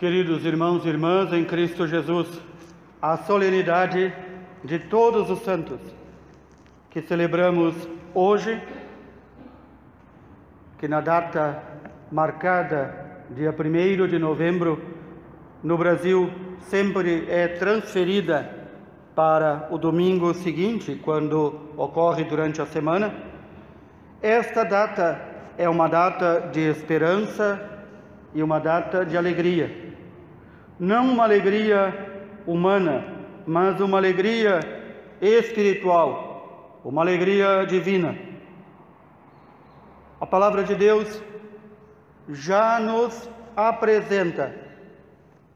Queridos irmãos e irmãs em Cristo Jesus, a solenidade de todos os santos que celebramos hoje, que na data marcada, dia 1 de novembro, no Brasil sempre é transferida para o domingo seguinte, quando ocorre durante a semana. Esta data é uma data de esperança e uma data de alegria. Não uma alegria humana, mas uma alegria espiritual, uma alegria divina. A palavra de Deus já nos apresenta,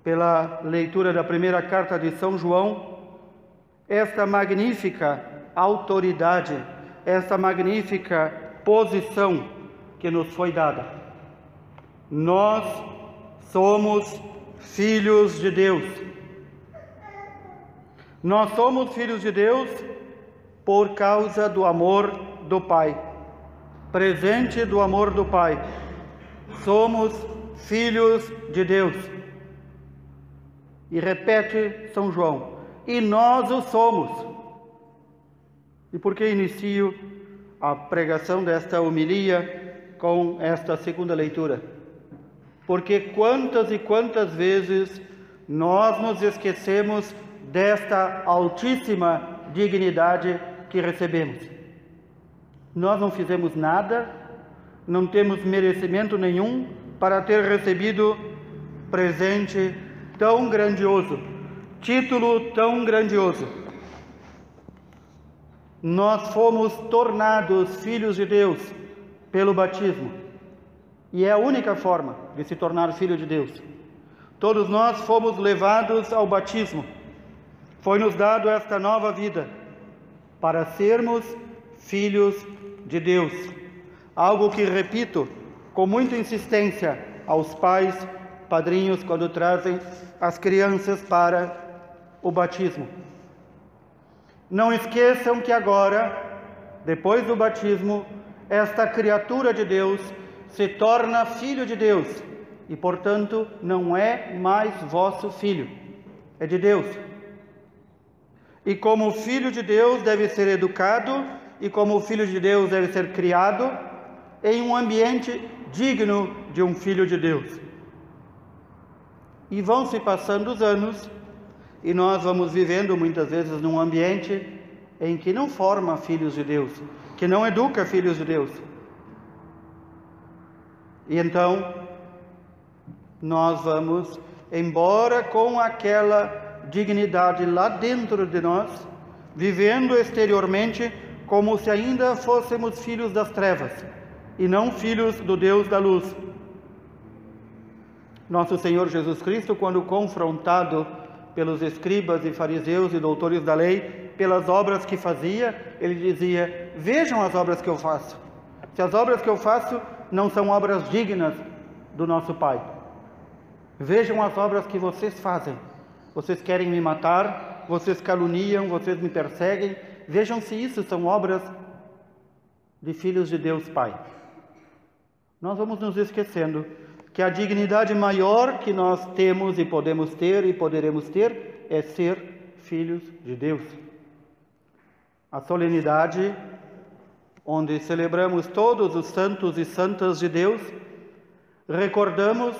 pela leitura da primeira carta de São João, esta magnífica autoridade, esta magnífica posição que nos foi dada. Nós somos filhos de Deus. Nós somos filhos de Deus por causa do amor do Pai, presente do amor do Pai. Somos filhos de Deus. E repete São João: e nós o somos. E por que inicio a pregação desta homilia com esta segunda leitura? Porque quantas e quantas vezes nós nos esquecemos desta altíssima dignidade que recebemos. Nós não fizemos nada, não temos merecimento nenhum para ter recebido presente tão grandioso, título tão grandioso. Nós fomos tornados filhos de Deus pelo batismo. E é a única forma de se tornar filho de Deus. Todos nós fomos levados ao batismo. Foi-nos dado esta nova vida para sermos filhos de Deus. Algo que repito com muita insistência aos pais, padrinhos, quando trazem as crianças para o batismo. Não esqueçam que agora, depois do batismo, esta criatura de Deus se torna filho de Deus e, portanto, não é mais vosso filho, é de Deus. E como filho de Deus deve ser educado e como filho de Deus deve ser criado em um ambiente digno de um filho de Deus. E vão se passando os anos e nós vamos vivendo muitas vezes num ambiente em que não forma filhos de Deus, que não educa filhos de Deus. E então nós vamos embora com aquela dignidade lá dentro de nós, vivendo exteriormente como se ainda fôssemos filhos das trevas e não filhos do Deus da luz. Nosso Senhor Jesus Cristo, quando confrontado pelos escribas e fariseus e doutores da lei, pelas obras que fazia, ele dizia: Vejam as obras que eu faço. Se as obras que eu faço não são obras dignas do nosso Pai. Vejam as obras que vocês fazem. Vocês querem me matar, vocês caluniam, vocês me perseguem. Vejam se isso são obras de filhos de Deus Pai. Nós vamos nos esquecendo que a dignidade maior que nós temos e podemos ter e poderemos ter é ser filhos de Deus. A solenidade onde celebramos todos os santos e santas de Deus, recordamos,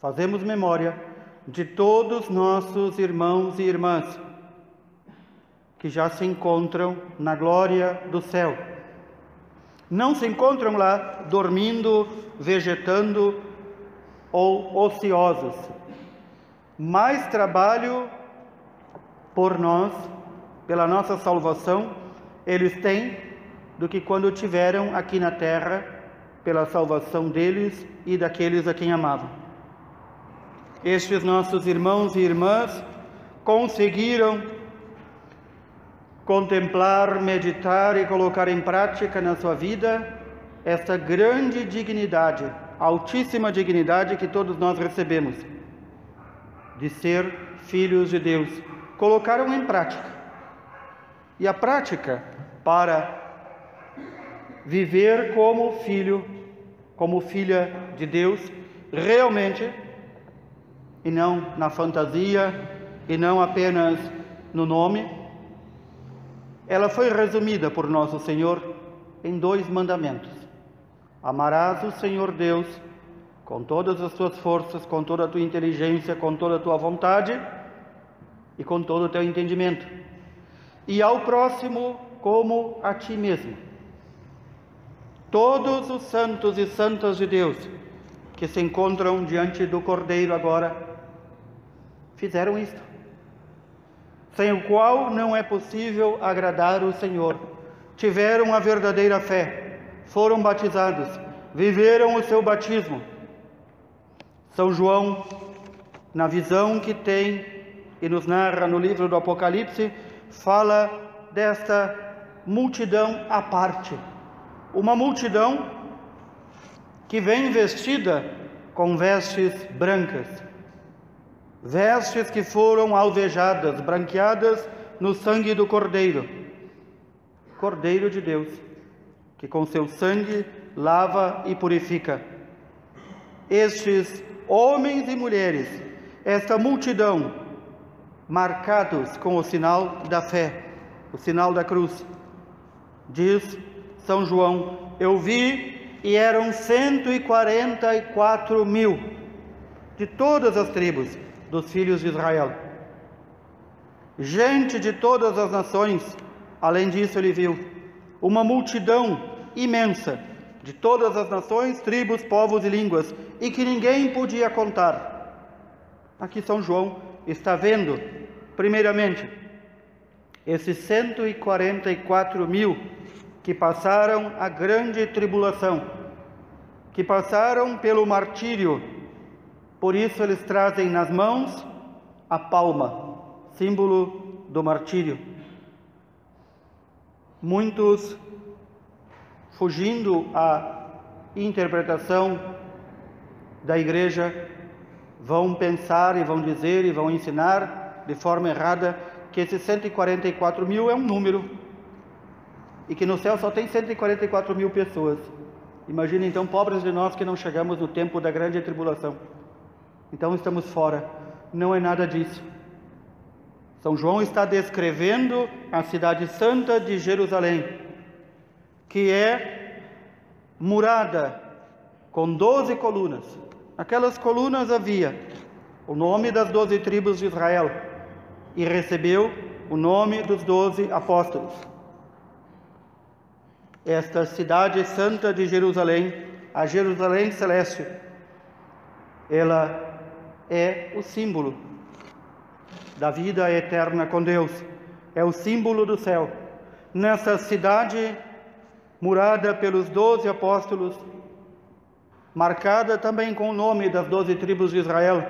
fazemos memória de todos nossos irmãos e irmãs que já se encontram na glória do céu. Não se encontram lá dormindo, vegetando ou ociosos. Mais trabalho por nós, pela nossa salvação, eles têm do que quando tiveram aqui na terra pela salvação deles e daqueles a quem amavam. Estes nossos irmãos e irmãs conseguiram contemplar, meditar e colocar em prática na sua vida esta grande dignidade, altíssima dignidade que todos nós recebemos, de ser filhos de Deus. Colocaram em prática. E a prática para viver como filho, como filha de Deus, realmente e não na fantasia, e não apenas no nome, ela foi resumida por nosso Senhor em dois mandamentos: Amarás o Senhor Deus com todas as tuas forças, com toda a tua inteligência, com toda a tua vontade e com todo o teu entendimento, e ao próximo como a ti mesmo. Todos os santos e santas de Deus que se encontram diante do Cordeiro agora fizeram isto sem o qual não é possível agradar o Senhor. Tiveram a verdadeira fé, foram batizados, viveram o seu batismo. São João, na visão que tem e nos narra no livro do Apocalipse, fala desta multidão à parte. Uma multidão que vem vestida com vestes brancas vestes que foram alvejadas, branqueadas no sangue do Cordeiro. Cordeiro de Deus, que com seu sangue lava e purifica. Estes homens e mulheres, esta multidão, marcados com o sinal da fé, o sinal da cruz. Diz São João: Eu vi e eram 144 mil de todas as tribos dos filhos de Israel. Gente de todas as nações, além disso, ele viu uma multidão imensa de todas as nações, tribos, povos e línguas, e que ninguém podia contar. Aqui São João está vendo, primeiramente, esses 144 mil que passaram a grande tribulação, que passaram pelo martírio por isso eles trazem nas mãos a palma, símbolo do martírio. Muitos, fugindo à interpretação da igreja, vão pensar e vão dizer e vão ensinar de forma errada que esses 144 mil é um número e que no céu só tem 144 mil pessoas. Imagine então, pobres de nós que não chegamos no tempo da grande tribulação. Então estamos fora. Não é nada disso. São João está descrevendo a cidade santa de Jerusalém, que é murada com doze colunas. Aquelas colunas havia o nome das doze tribos de Israel e recebeu o nome dos doze apóstolos. Esta cidade santa de Jerusalém, a Jerusalém celeste, ela é o símbolo da vida eterna com Deus, é o símbolo do céu. Nessa cidade, murada pelos doze apóstolos, marcada também com o nome das doze tribos de Israel,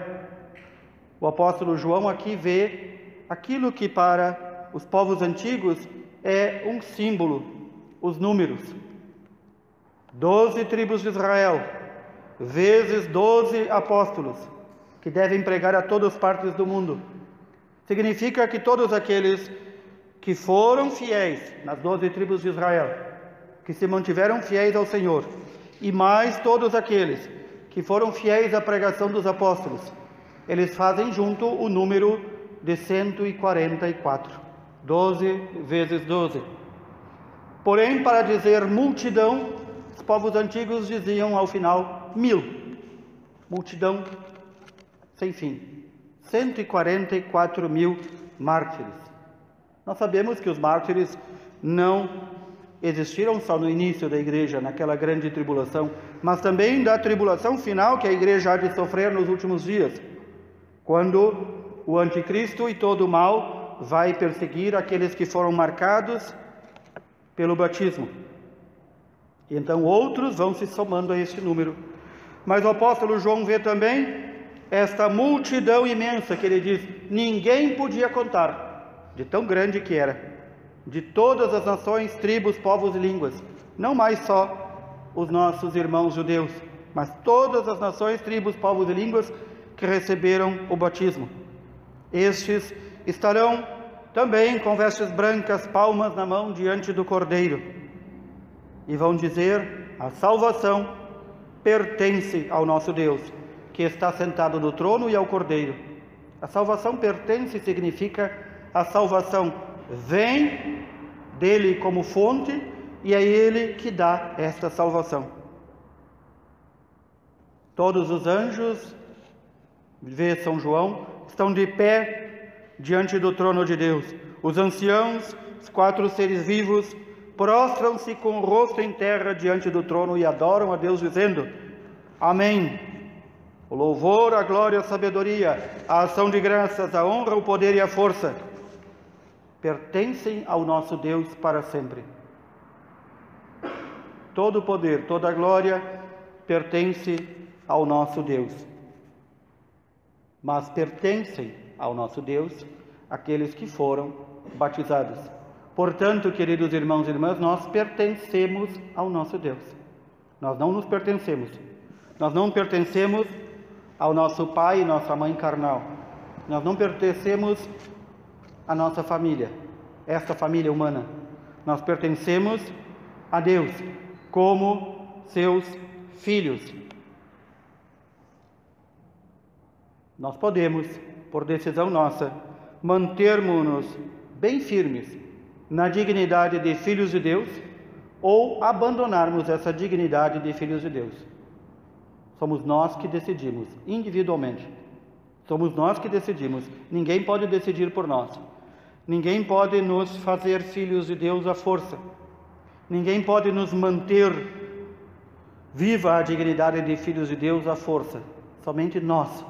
o apóstolo João aqui vê aquilo que para os povos antigos é um símbolo, os números. Doze tribos de Israel, vezes doze apóstolos que devem pregar a todas as partes do mundo. Significa que todos aqueles que foram fiéis nas doze tribos de Israel, que se mantiveram fiéis ao Senhor, e mais todos aqueles que foram fiéis à pregação dos apóstolos, eles fazem junto o número de 144. 12 vezes 12. Porém, para dizer multidão, os povos antigos diziam ao final mil. Multidão sem fim. 144 mil mártires. Nós sabemos que os mártires não existiram só no início da igreja, naquela grande tribulação, mas também da tribulação final que a igreja há de sofrer nos últimos dias, quando o anticristo e todo o mal vai perseguir aqueles que foram marcados pelo batismo. Então outros vão se somando a este número. Mas o apóstolo João vê também esta multidão imensa que ele diz, ninguém podia contar, de tão grande que era, de todas as nações, tribos, povos e línguas, não mais só os nossos irmãos judeus, mas todas as nações, tribos, povos e línguas que receberam o batismo. Estes estarão também com vestes brancas, palmas na mão diante do Cordeiro, e vão dizer: a salvação pertence ao nosso Deus que está sentado no trono e ao Cordeiro. A salvação pertence significa a salvação vem dele como fonte e é ele que dá esta salvação. Todos os anjos, vê São João, estão de pé diante do trono de Deus. Os anciãos, os quatro seres vivos, prostram-se com o rosto em terra diante do trono e adoram a Deus, dizendo: Amém. O louvor, a glória, a sabedoria, a ação de graças, a honra, o poder e a força pertencem ao nosso Deus para sempre. Todo o poder, toda a glória pertence ao nosso Deus. Mas pertencem ao nosso Deus aqueles que foram batizados. Portanto, queridos irmãos e irmãs, nós pertencemos ao nosso Deus. Nós não nos pertencemos. Nós não pertencemos ao nosso pai e nossa mãe carnal. Nós não pertencemos à nossa família, esta família humana. Nós pertencemos a Deus como seus filhos. Nós podemos, por decisão nossa, mantermos-nos bem firmes na dignidade de filhos de Deus ou abandonarmos essa dignidade de filhos de Deus. Somos nós que decidimos, individualmente. Somos nós que decidimos. Ninguém pode decidir por nós. Ninguém pode nos fazer filhos de Deus à força. Ninguém pode nos manter viva a dignidade de filhos de Deus à força. Somente nós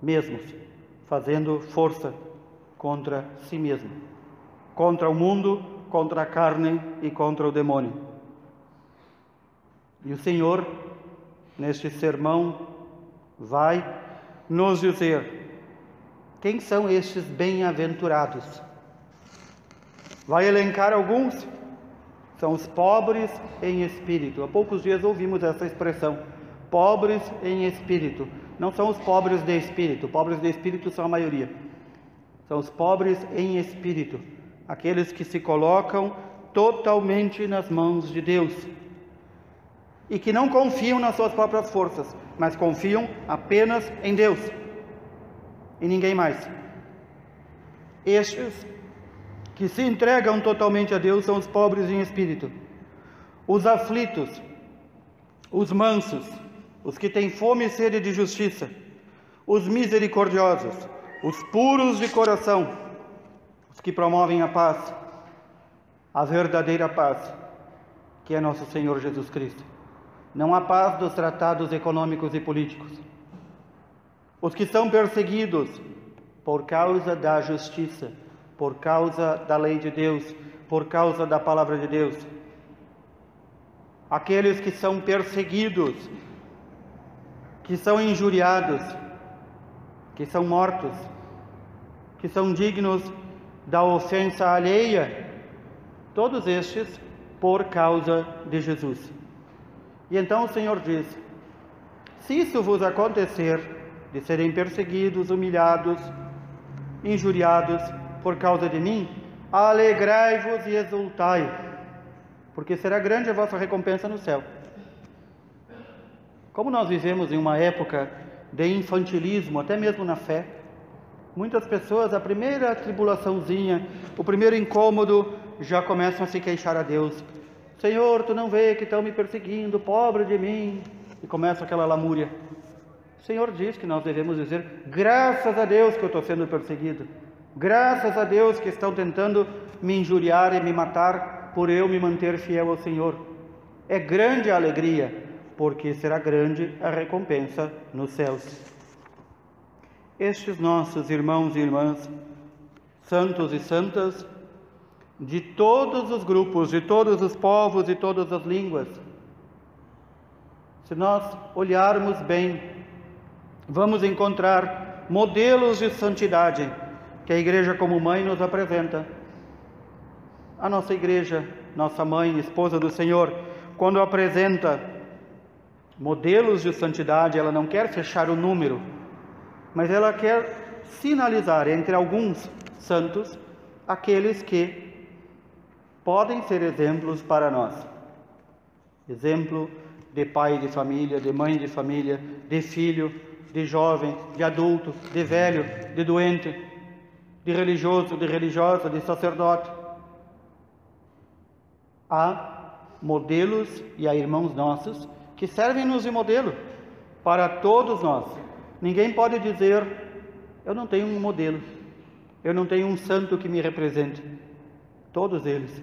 mesmos, fazendo força contra si mesmo, contra o mundo, contra a carne e contra o demônio. E o Senhor neste sermão, vai nos dizer quem são estes bem-aventurados. Vai elencar alguns. São os pobres em espírito. Há poucos dias ouvimos essa expressão: pobres em espírito. Não são os pobres de espírito, pobres de espírito são a maioria. São os pobres em espírito, aqueles que se colocam totalmente nas mãos de Deus e que não confiam nas suas próprias forças, mas confiam apenas em Deus e ninguém mais. Estes que se entregam totalmente a Deus são os pobres em espírito, os aflitos, os mansos, os que têm fome e sede de justiça, os misericordiosos, os puros de coração, os que promovem a paz, a verdadeira paz, que é nosso Senhor Jesus Cristo. Não há paz dos tratados econômicos e políticos. Os que são perseguidos por causa da justiça, por causa da lei de Deus, por causa da palavra de Deus. Aqueles que são perseguidos, que são injuriados, que são mortos, que são dignos da ofensa alheia, todos estes por causa de Jesus. E então o Senhor diz: Se isso vos acontecer, de serem perseguidos, humilhados, injuriados por causa de mim, alegrai-vos e exultai, porque será grande a vossa recompensa no céu. Como nós vivemos em uma época de infantilismo, até mesmo na fé, muitas pessoas, a primeira tribulaçãozinha, o primeiro incômodo, já começam a se queixar a Deus. Senhor, tu não vê que estão me perseguindo, pobre de mim. E começa aquela lamúria. O Senhor diz que nós devemos dizer: graças a Deus que eu estou sendo perseguido. Graças a Deus que estão tentando me injuriar e me matar por eu me manter fiel ao Senhor. É grande a alegria, porque será grande a recompensa nos céus. Estes nossos irmãos e irmãs, santos e santas, de todos os grupos, de todos os povos e todas as línguas. Se nós olharmos bem, vamos encontrar modelos de santidade que a Igreja, como mãe, nos apresenta. A nossa Igreja, nossa mãe, esposa do Senhor, quando apresenta modelos de santidade, ela não quer fechar o número, mas ela quer sinalizar entre alguns santos aqueles que podem ser exemplos para nós. Exemplo de pai de família, de mãe de família, de filho, de jovem, de adulto, de velho, de doente, de religioso, de religiosa, de sacerdote. Há modelos e há irmãos nossos que servem-nos de modelo para todos nós. Ninguém pode dizer, eu não tenho um modelo, eu não tenho um santo que me represente. Todos eles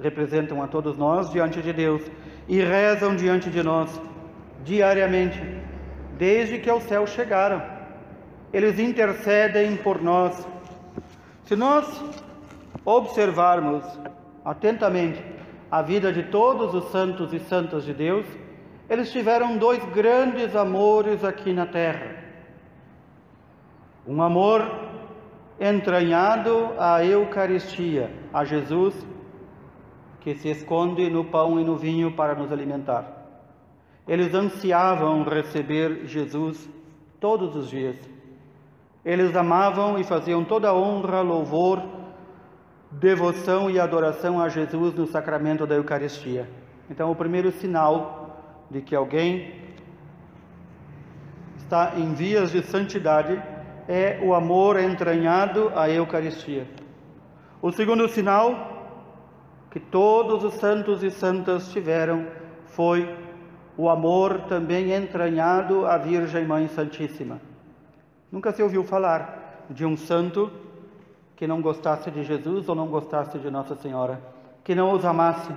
representam a todos nós diante de Deus e rezam diante de nós diariamente, desde que ao céu chegaram. Eles intercedem por nós. Se nós observarmos atentamente a vida de todos os santos e santas de Deus, eles tiveram dois grandes amores aqui na terra. Um amor entranhado à Eucaristia, a Jesus, que se esconde no pão e no vinho para nos alimentar. Eles ansiavam receber Jesus todos os dias. Eles amavam e faziam toda honra, louvor, devoção e adoração a Jesus no sacramento da Eucaristia. Então, o primeiro sinal de que alguém está em vias de santidade é o amor entranhado à Eucaristia. O segundo sinal que todos os santos e santas tiveram foi o amor também entranhado à Virgem Mãe Santíssima. Nunca se ouviu falar de um santo que não gostasse de Jesus ou não gostasse de Nossa Senhora, que não os amasse,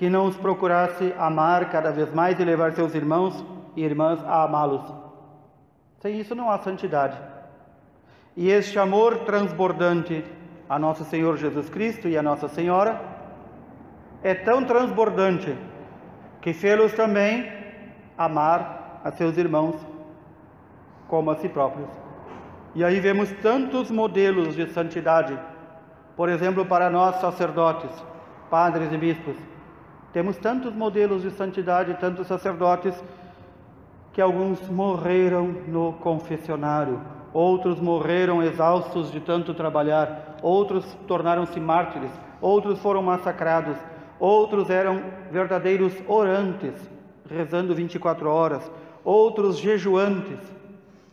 que não os procurasse amar cada vez mais e levar seus irmãos e irmãs a amá-los. Sem isso não há santidade. E este amor transbordante a Nosso Senhor Jesus Cristo e a Nossa Senhora é tão transbordante que fê-los também amar a seus irmãos como a si próprios. E aí vemos tantos modelos de santidade, por exemplo, para nós sacerdotes, padres e bispos. Temos tantos modelos de santidade, tantos sacerdotes, que alguns morreram no confessionário, outros morreram exaustos de tanto trabalhar, outros tornaram-se mártires, outros foram massacrados, outros eram verdadeiros orantes, rezando 24 horas, outros jejuantes,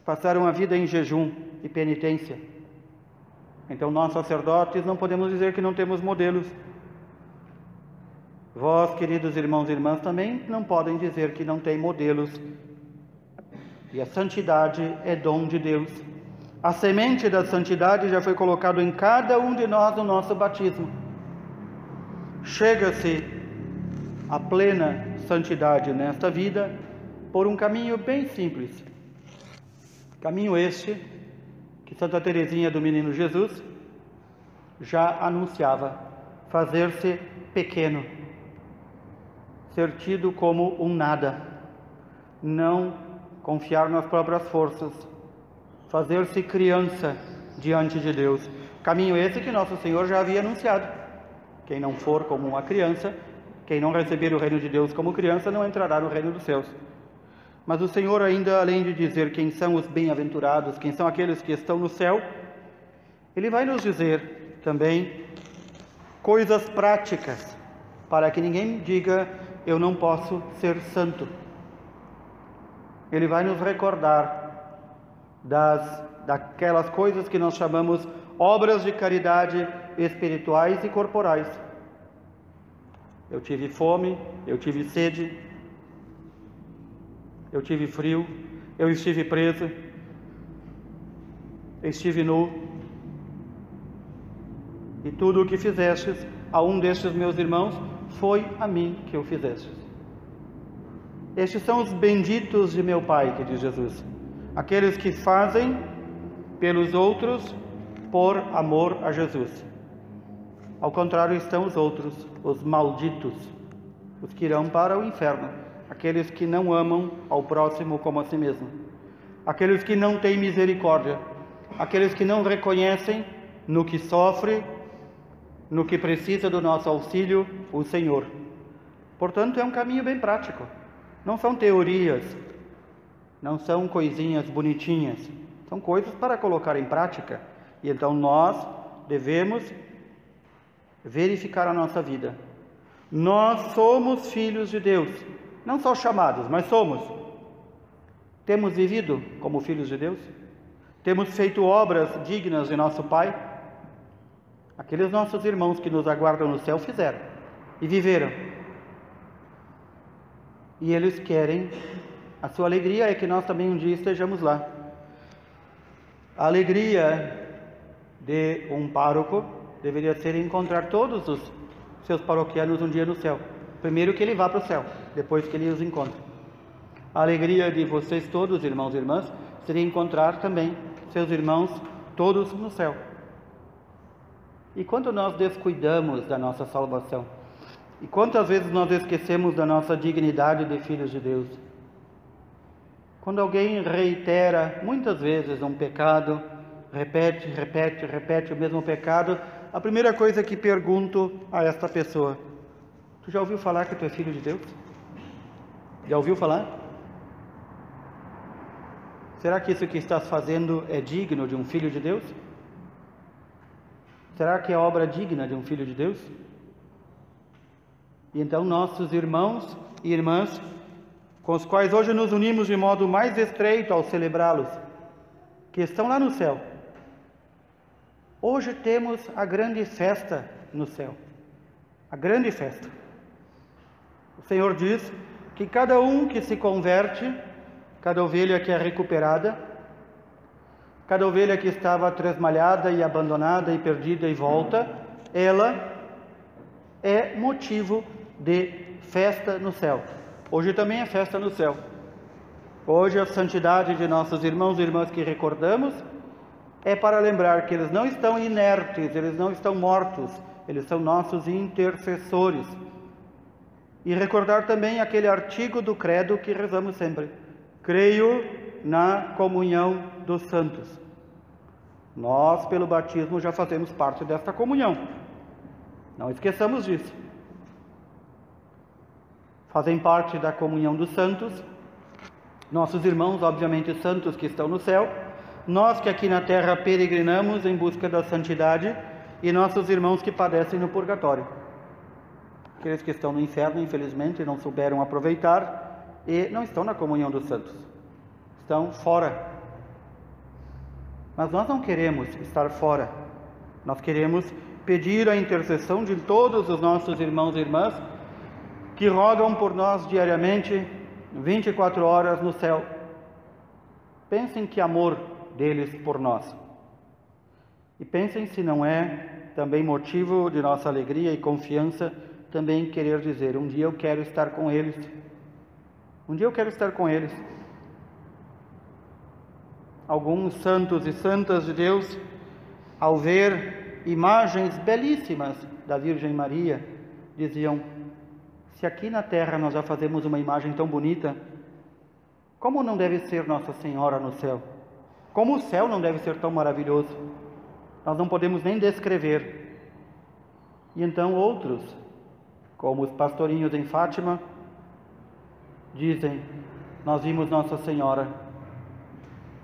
passaram a vida em jejum e penitência. Então, nós sacerdotes não podemos dizer que não temos modelos. Vós, queridos irmãos e irmãs, também não podem dizer que não tem modelos. E a santidade é dom de Deus. A semente da santidade já foi colocado em cada um de nós no nosso batismo. Chega-se à plena santidade nesta vida por um caminho bem simples. Caminho este que Santa Teresinha do Menino Jesus já anunciava: fazer-se pequeno, ser tido como um nada, não confiar nas próprias forças, fazer-se criança diante de Deus. Caminho esse que Nosso Senhor já havia anunciado. Quem não for como uma criança, quem não receber o reino de Deus como criança, não entrará no reino dos céus. Mas o Senhor, ainda além de dizer quem são os bem-aventurados, quem são aqueles que estão no céu, Ele vai nos dizer também coisas práticas, para que ninguém diga eu não posso ser santo. Ele vai nos recordar das daquelas coisas que nós chamamos obras de caridade espirituais e corporais. Eu tive fome, eu tive sede, eu tive frio, eu estive preso, estive nu. E tudo o que fizestes a um destes meus irmãos foi a mim que o fizestes. Estes são os benditos de meu Pai, que diz Jesus, aqueles que fazem pelos outros por amor a Jesus. Ao contrário estão os outros, os malditos, os que irão para o inferno aqueles que não amam ao próximo como a si mesmo, aqueles que não têm misericórdia, aqueles que não reconhecem no que sofre, no que precisa do nosso auxílio, o Senhor. Portanto, é um caminho bem prático. Não são teorias, não são coisinhas bonitinhas, são coisas para colocar em prática. E então nós devemos verificar a nossa vida. Nós somos filhos de Deus. Não só chamados, mas somos. Temos vivido como filhos de Deus? Temos feito obras dignas de nosso Pai? Aqueles nossos irmãos que nos aguardam no céu fizeram e viveram. E eles querem, a sua alegria é que nós também um dia estejamos lá. A alegria de um pároco deveria ser encontrar todos os seus paroquianos um dia no céu. Primeiro que ele vá para o céu, depois que ele os encontre. A alegria de vocês todos, irmãos e irmãs, seria encontrar também seus irmãos todos no céu. E quando nós descuidamos da nossa salvação? E quantas vezes nós esquecemos da nossa dignidade de filhos de Deus? Quando alguém reitera muitas vezes um pecado, repete, repete, repete o mesmo pecado, a primeira coisa que pergunto a esta pessoa: Tu já ouviu falar que tu é filho de Deus? Já ouviu falar? Será que isso que estás fazendo é digno de um filho de Deus? Será que é obra digna de um filho de Deus? E então nossos irmãos e irmãs, com os quais hoje nos unimos de modo mais estreito ao celebrá-los, que estão lá no céu. Hoje temos a grande festa no céu. A grande festa. O Senhor diz que cada um que se converte cada ovelha que é recuperada, cada ovelha que estava tresmalhada e abandonada e perdida e volta, ela é motivo de festa no céu. Hoje também é festa no céu. Hoje a santidade de nossos irmãos e irmãs que recordamos é para lembrar que eles não estão inertes, eles não estão mortos, eles são nossos intercessores. E recordar também aquele artigo do credo que rezamos sempre Creio na comunhão dos santos. Nós, pelo batismo, já fazemos parte desta comunhão. Não esqueçamos disso. Fazem parte da comunhão dos santos, nossos irmãos, obviamente, santos que estão no céu, nós que aqui na terra peregrinamos em busca da santidade e nossos irmãos que padecem no purgatório. Aqueles que estão no inferno, infelizmente, não souberam aproveitar e não estão na comunhão dos santos, estão fora. Mas nós não queremos estar fora, nós queremos pedir a intercessão de todos os nossos irmãos e irmãs que rogam por nós diariamente, 24 horas no céu. Pensem que amor deles por nós. E pensem se não é também motivo de nossa alegria e confiança também querer dizer: um dia eu quero estar com eles. Um dia eu quero estar com eles. Alguns santos e santas de Deus, ao ver imagens belíssimas da Virgem Maria, diziam: se aqui na terra nós já fazemos uma imagem tão bonita, como não deve ser Nossa Senhora no céu? Como o céu não deve ser tão maravilhoso? Nós não podemos nem descrever. E então outros, como os pastorinhos em Fátima, dizem: Nós vimos Nossa Senhora.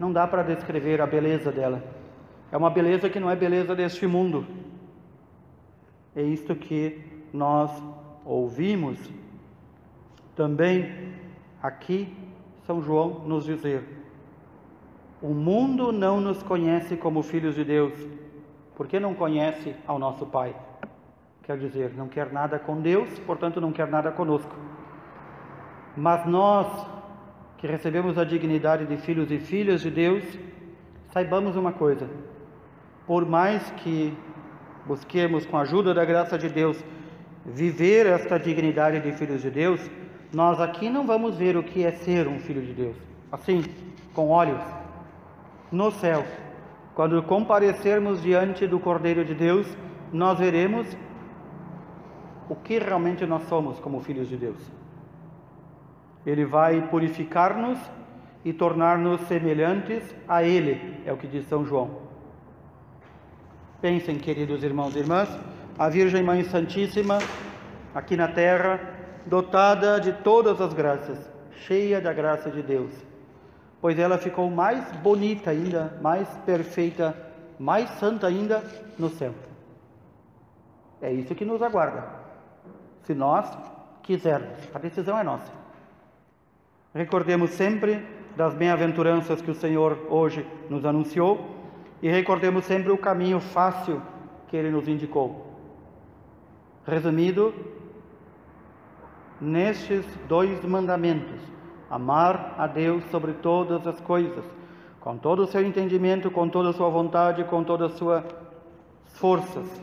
Não dá para descrever a beleza dela. É uma beleza que não é beleza deste mundo. É isto que nós ouvimos também aqui São João nos dizer. O mundo não nos conhece como filhos de Deus, porque não conhece ao nosso Pai. Quer dizer, não quer nada com Deus, portanto não quer nada conosco. Mas nós, que recebemos a dignidade de filhos e filhas de Deus, saibamos uma coisa: por mais que busquemos, com a ajuda da graça de Deus, viver esta dignidade de filhos de Deus, nós aqui não vamos ver o que é ser um filho de Deus, assim, com olhos. No céu, quando comparecermos diante do Cordeiro de Deus, nós veremos o que realmente nós somos como filhos de Deus. Ele vai purificar-nos e tornar-nos semelhantes a Ele, é o que diz São João. Pensem, queridos irmãos e irmãs, a Virgem Mãe Santíssima, aqui na terra, dotada de todas as graças, cheia da graça de Deus, pois ela ficou mais bonita ainda, mais perfeita, mais santa ainda no céu. É isso que nos aguarda, se nós quisermos, a decisão é nossa. Recordemos sempre das bem-aventuranças que o Senhor hoje nos anunciou e recordemos sempre o caminho fácil que ele nos indicou. Resumido nestes dois mandamentos: amar a Deus sobre todas as coisas, com todo o seu entendimento, com toda a sua vontade, com todas as suas forças,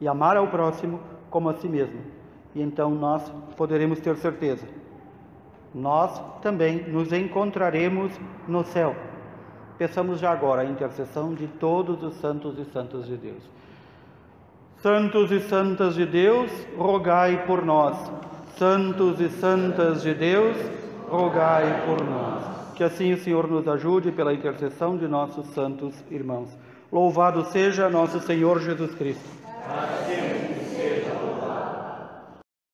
e amar ao próximo como a si mesmo. E então nós poderemos ter certeza nós também nos encontraremos no céu. Peçamos já agora a intercessão de todos os santos e santas de Deus. Santos e santas de Deus, rogai por nós. Santos e santas de Deus, rogai por nós. Que assim o Senhor nos ajude pela intercessão de nossos santos irmãos. Louvado seja nosso Senhor Jesus Cristo. Amém.